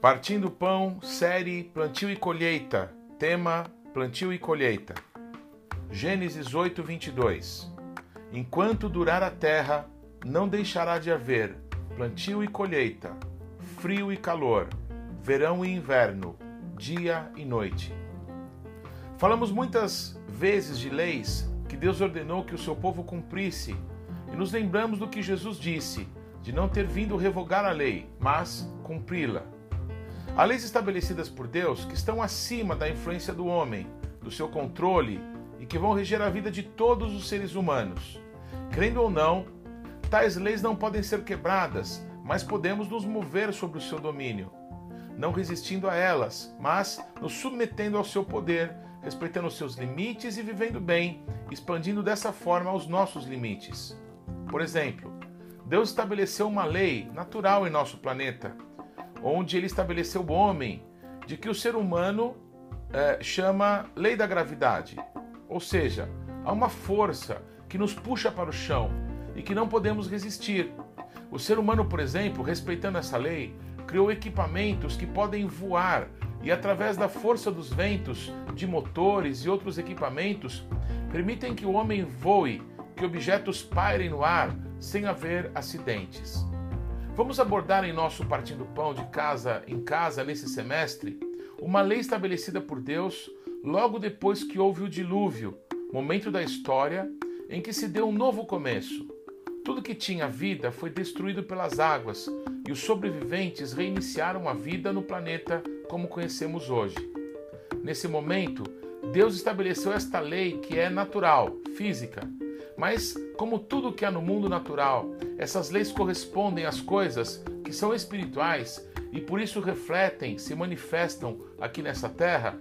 Partindo Pão, série Plantio e Colheita, tema Plantio e Colheita. Gênesis 8, 22. Enquanto durar a terra, não deixará de haver plantio e colheita, frio e calor, verão e inverno, dia e noite. Falamos muitas vezes de leis que Deus ordenou que o seu povo cumprisse, e nos lembramos do que Jesus disse, de não ter vindo revogar a lei, mas cumpri-la. Há leis estabelecidas por Deus que estão acima da influência do homem, do seu controle e que vão reger a vida de todos os seres humanos. Crendo ou não, tais leis não podem ser quebradas, mas podemos nos mover sobre o seu domínio, não resistindo a elas, mas nos submetendo ao seu poder, respeitando seus limites e vivendo bem, expandindo dessa forma os nossos limites. Por exemplo, Deus estabeleceu uma lei natural em nosso planeta, onde ele estabeleceu o homem de que o ser humano é, chama lei da gravidade. Ou seja, há uma força que nos puxa para o chão e que não podemos resistir. O ser humano, por exemplo, respeitando essa lei, criou equipamentos que podem voar e, através da força dos ventos, de motores e outros equipamentos, permitem que o homem voe, que objetos pairem no ar sem haver acidentes. Vamos abordar em nosso Partindo Pão de casa em casa nesse semestre uma lei estabelecida por Deus logo depois que houve o dilúvio, momento da história em que se deu um novo começo. Tudo que tinha vida foi destruído pelas águas e os sobreviventes reiniciaram a vida no planeta como conhecemos hoje. Nesse momento, Deus estabeleceu esta lei que é natural, física, mas como tudo que há no mundo natural, essas leis correspondem às coisas que são espirituais e por isso refletem, se manifestam aqui nessa terra,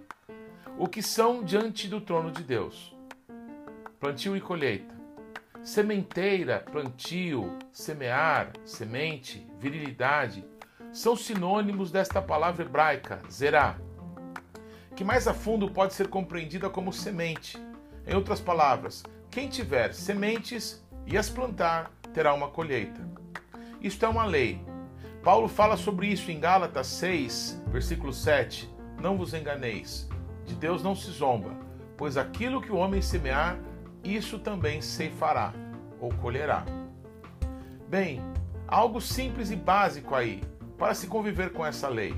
o que são diante do trono de Deus. Plantio e colheita. Sementeira, plantio, semear, semente, virilidade são sinônimos desta palavra hebraica, zerá, que mais a fundo pode ser compreendida como semente. Em outras palavras, quem tiver sementes e as plantar terá uma colheita. Isto é uma lei. Paulo fala sobre isso em Gálatas 6, versículo 7. Não vos enganeis, de Deus não se zomba, pois aquilo que o homem semear, isso também ceifará ou colherá. Bem, algo simples e básico aí para se conviver com essa lei.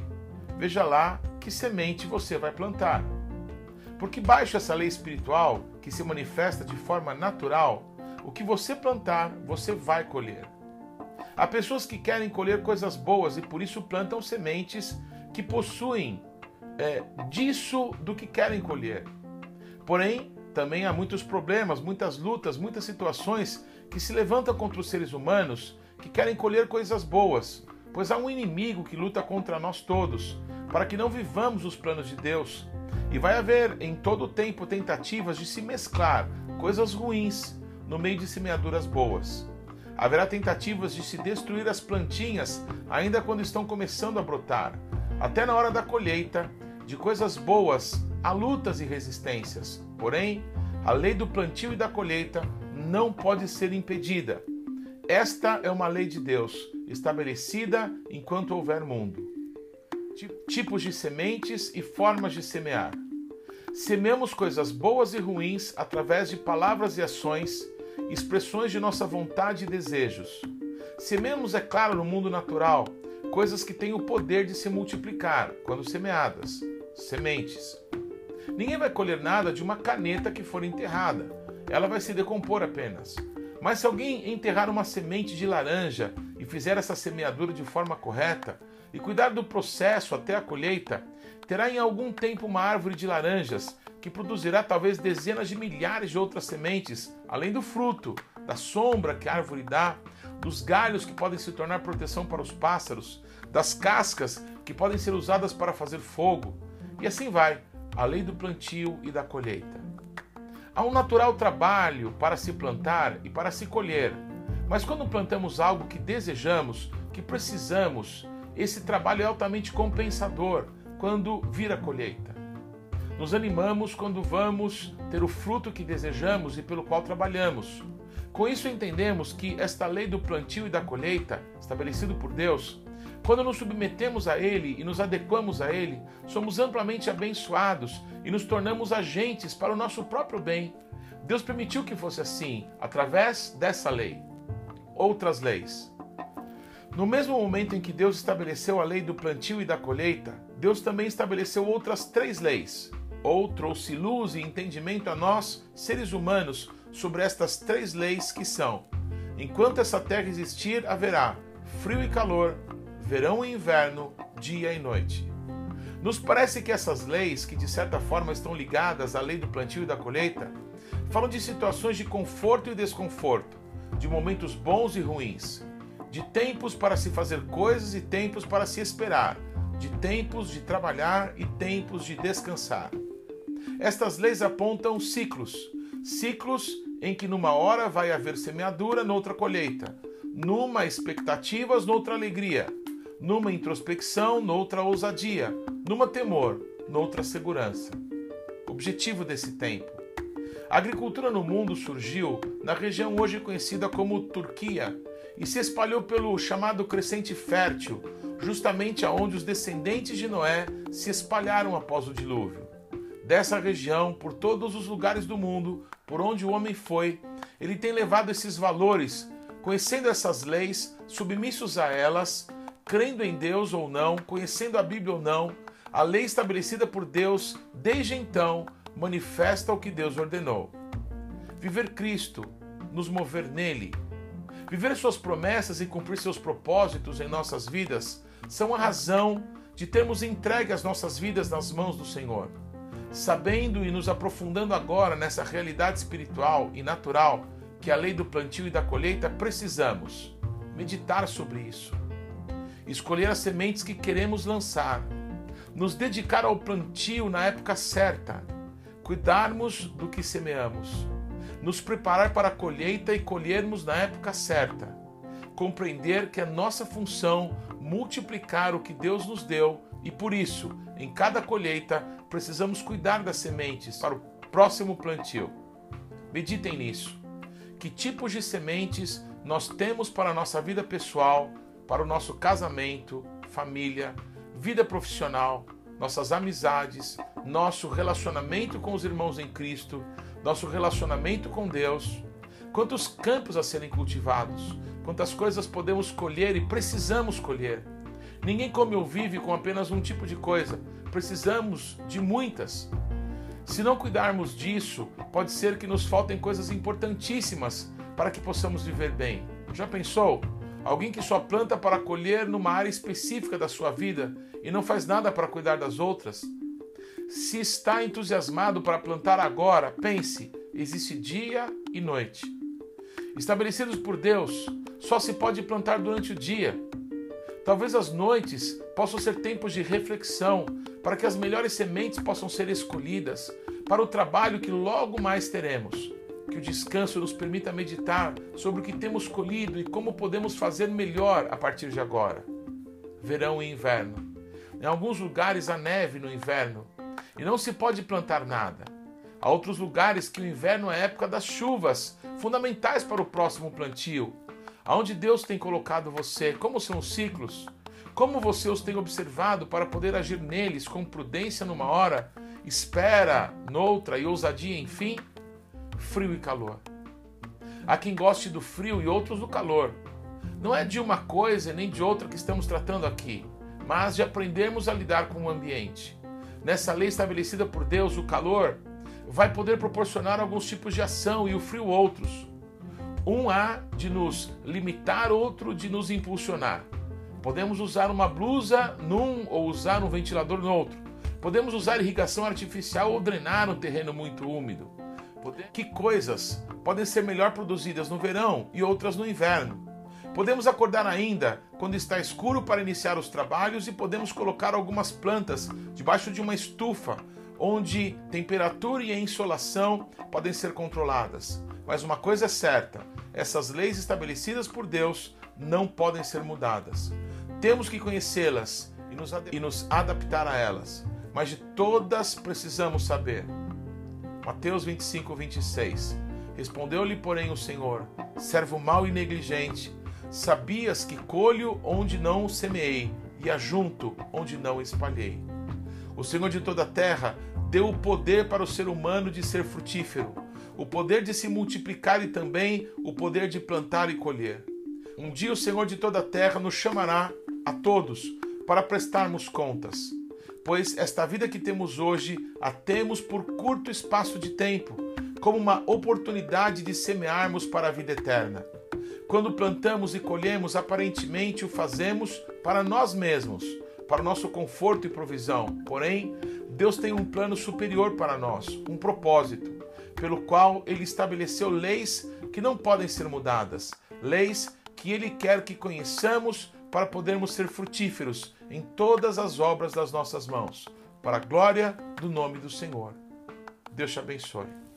Veja lá que semente você vai plantar. Porque baixo essa lei espiritual, que se manifesta de forma natural, o que você plantar, você vai colher. Há pessoas que querem colher coisas boas e por isso plantam sementes que possuem é, disso do que querem colher. Porém, também há muitos problemas, muitas lutas, muitas situações que se levantam contra os seres humanos que querem colher coisas boas, pois há um inimigo que luta contra nós todos, para que não vivamos os planos de Deus. E vai haver em todo o tempo tentativas de se mesclar coisas ruins no meio de semeaduras boas. Haverá tentativas de se destruir as plantinhas ainda quando estão começando a brotar. Até na hora da colheita, de coisas boas, há lutas e resistências. Porém, a lei do plantio e da colheita não pode ser impedida. Esta é uma lei de Deus, estabelecida enquanto houver mundo. Tipos de sementes e formas de semear. Semeamos coisas boas e ruins através de palavras e ações, expressões de nossa vontade e desejos. Semeamos, é claro, no mundo natural, coisas que têm o poder de se multiplicar quando semeadas, sementes. Ninguém vai colher nada de uma caneta que for enterrada, ela vai se decompor apenas. Mas se alguém enterrar uma semente de laranja fizer essa semeadura de forma correta e cuidar do processo até a colheita, terá em algum tempo uma árvore de laranjas que produzirá talvez dezenas de milhares de outras sementes, além do fruto, da sombra que a árvore dá, dos galhos que podem se tornar proteção para os pássaros, das cascas que podem ser usadas para fazer fogo, e assim vai, a lei do plantio e da colheita. Há um natural trabalho para se plantar e para se colher, mas quando plantamos algo que desejamos, que precisamos, esse trabalho é altamente compensador quando vira colheita. Nos animamos quando vamos ter o fruto que desejamos e pelo qual trabalhamos. Com isso entendemos que esta lei do plantio e da colheita, estabelecido por Deus, quando nos submetemos a Ele e nos adequamos a Ele, somos amplamente abençoados e nos tornamos agentes para o nosso próprio bem. Deus permitiu que fosse assim, através dessa lei. Outras leis. No mesmo momento em que Deus estabeleceu a lei do plantio e da colheita, Deus também estabeleceu outras três leis. Ou trouxe luz e entendimento a nós, seres humanos, sobre estas três leis que são: enquanto essa terra existir, haverá frio e calor, verão e inverno, dia e noite. Nos parece que essas leis, que de certa forma estão ligadas à lei do plantio e da colheita, falam de situações de conforto e desconforto, de momentos bons e ruins, de tempos para se fazer coisas e tempos para se esperar, de tempos de trabalhar e tempos de descansar. Estas leis apontam ciclos, ciclos em que numa hora vai haver semeadura, noutra colheita, numa expectativas, noutra alegria, numa introspecção, noutra ousadia, numa temor, noutra segurança. Objetivo desse tempo. A agricultura no mundo surgiu na região hoje conhecida como Turquia e se espalhou pelo chamado Crescente Fértil, justamente aonde os descendentes de Noé se espalharam após o dilúvio. Dessa região, por todos os lugares do mundo, por onde o homem foi, ele tem levado esses valores, conhecendo essas leis, submissos a elas, crendo em Deus ou não, conhecendo a Bíblia ou não, a lei estabelecida por Deus desde então manifesta o que Deus ordenou. Viver Cristo, nos mover nele, viver suas promessas e cumprir seus propósitos em nossas vidas são a razão de termos entregue as nossas vidas nas mãos do Senhor. Sabendo e nos aprofundando agora nessa realidade espiritual e natural que a lei do plantio e da colheita, precisamos meditar sobre isso escolher as sementes que queremos lançar, nos dedicar ao plantio na época certa, cuidarmos do que semeamos, nos preparar para a colheita e colhermos na época certa, compreender que é nossa função multiplicar o que Deus nos deu e por isso, em cada colheita, precisamos cuidar das sementes para o próximo plantio. Meditem nisso. Que tipos de sementes nós temos para a nossa vida pessoal, para o nosso casamento, família, vida profissional, nossas amizades, nosso relacionamento com os irmãos em Cristo, nosso relacionamento com Deus. Quantos campos a serem cultivados, quantas coisas podemos colher e precisamos colher. Ninguém come ou vive com apenas um tipo de coisa, precisamos de muitas. Se não cuidarmos disso, pode ser que nos faltem coisas importantíssimas para que possamos viver bem. Já pensou? Alguém que só planta para colher numa área específica da sua vida e não faz nada para cuidar das outras? Se está entusiasmado para plantar agora, pense: existe dia e noite. Estabelecidos por Deus, só se pode plantar durante o dia. Talvez as noites possam ser tempos de reflexão, para que as melhores sementes possam ser escolhidas para o trabalho que logo mais teremos que o descanso nos permita meditar sobre o que temos colhido e como podemos fazer melhor a partir de agora. Verão e inverno. Em alguns lugares há neve no inverno e não se pode plantar nada. Há outros lugares que o inverno é a época das chuvas, fundamentais para o próximo plantio. Aonde Deus tem colocado você, como são os ciclos, como você os tem observado para poder agir neles com prudência numa hora, espera noutra e ousadia enfim? Frio e calor. Há quem goste do frio e outros do calor. Não é de uma coisa nem de outra que estamos tratando aqui, mas de aprendermos a lidar com o ambiente. Nessa lei estabelecida por Deus, o calor vai poder proporcionar alguns tipos de ação e o frio outros. Um há de nos limitar, outro de nos impulsionar. Podemos usar uma blusa num ou usar um ventilador no outro. Podemos usar irrigação artificial ou drenar um terreno muito úmido. Que coisas podem ser melhor produzidas no verão e outras no inverno? Podemos acordar ainda quando está escuro para iniciar os trabalhos e podemos colocar algumas plantas debaixo de uma estufa, onde temperatura e insolação podem ser controladas. Mas uma coisa é certa: essas leis estabelecidas por Deus não podem ser mudadas. Temos que conhecê-las e nos, adaptar a elas. Mas de todas precisamos saber Mateus 25, 26. Respondeu-lhe, porém, o Senhor: Servo mau e negligente, sabias que colho onde não semeei e ajunto onde não espalhei. O Senhor de toda a terra deu o poder para o ser humano de ser frutífero, o poder de se multiplicar e também o poder de plantar e colher. Um dia o Senhor de toda a terra nos chamará a todos para prestarmos contas, pois esta vida que temos hoje a temos por curto espaço de tempo, como uma oportunidade de semearmos para a vida eterna. Quando plantamos e colhemos, aparentemente o fazemos para nós mesmos para o nosso conforto e provisão. Porém, Deus tem um plano superior para nós, um propósito, pelo qual ele estabeleceu leis que não podem ser mudadas, leis que ele quer que conheçamos para podermos ser frutíferos em todas as obras das nossas mãos, para a glória do nome do Senhor. Deus te abençoe.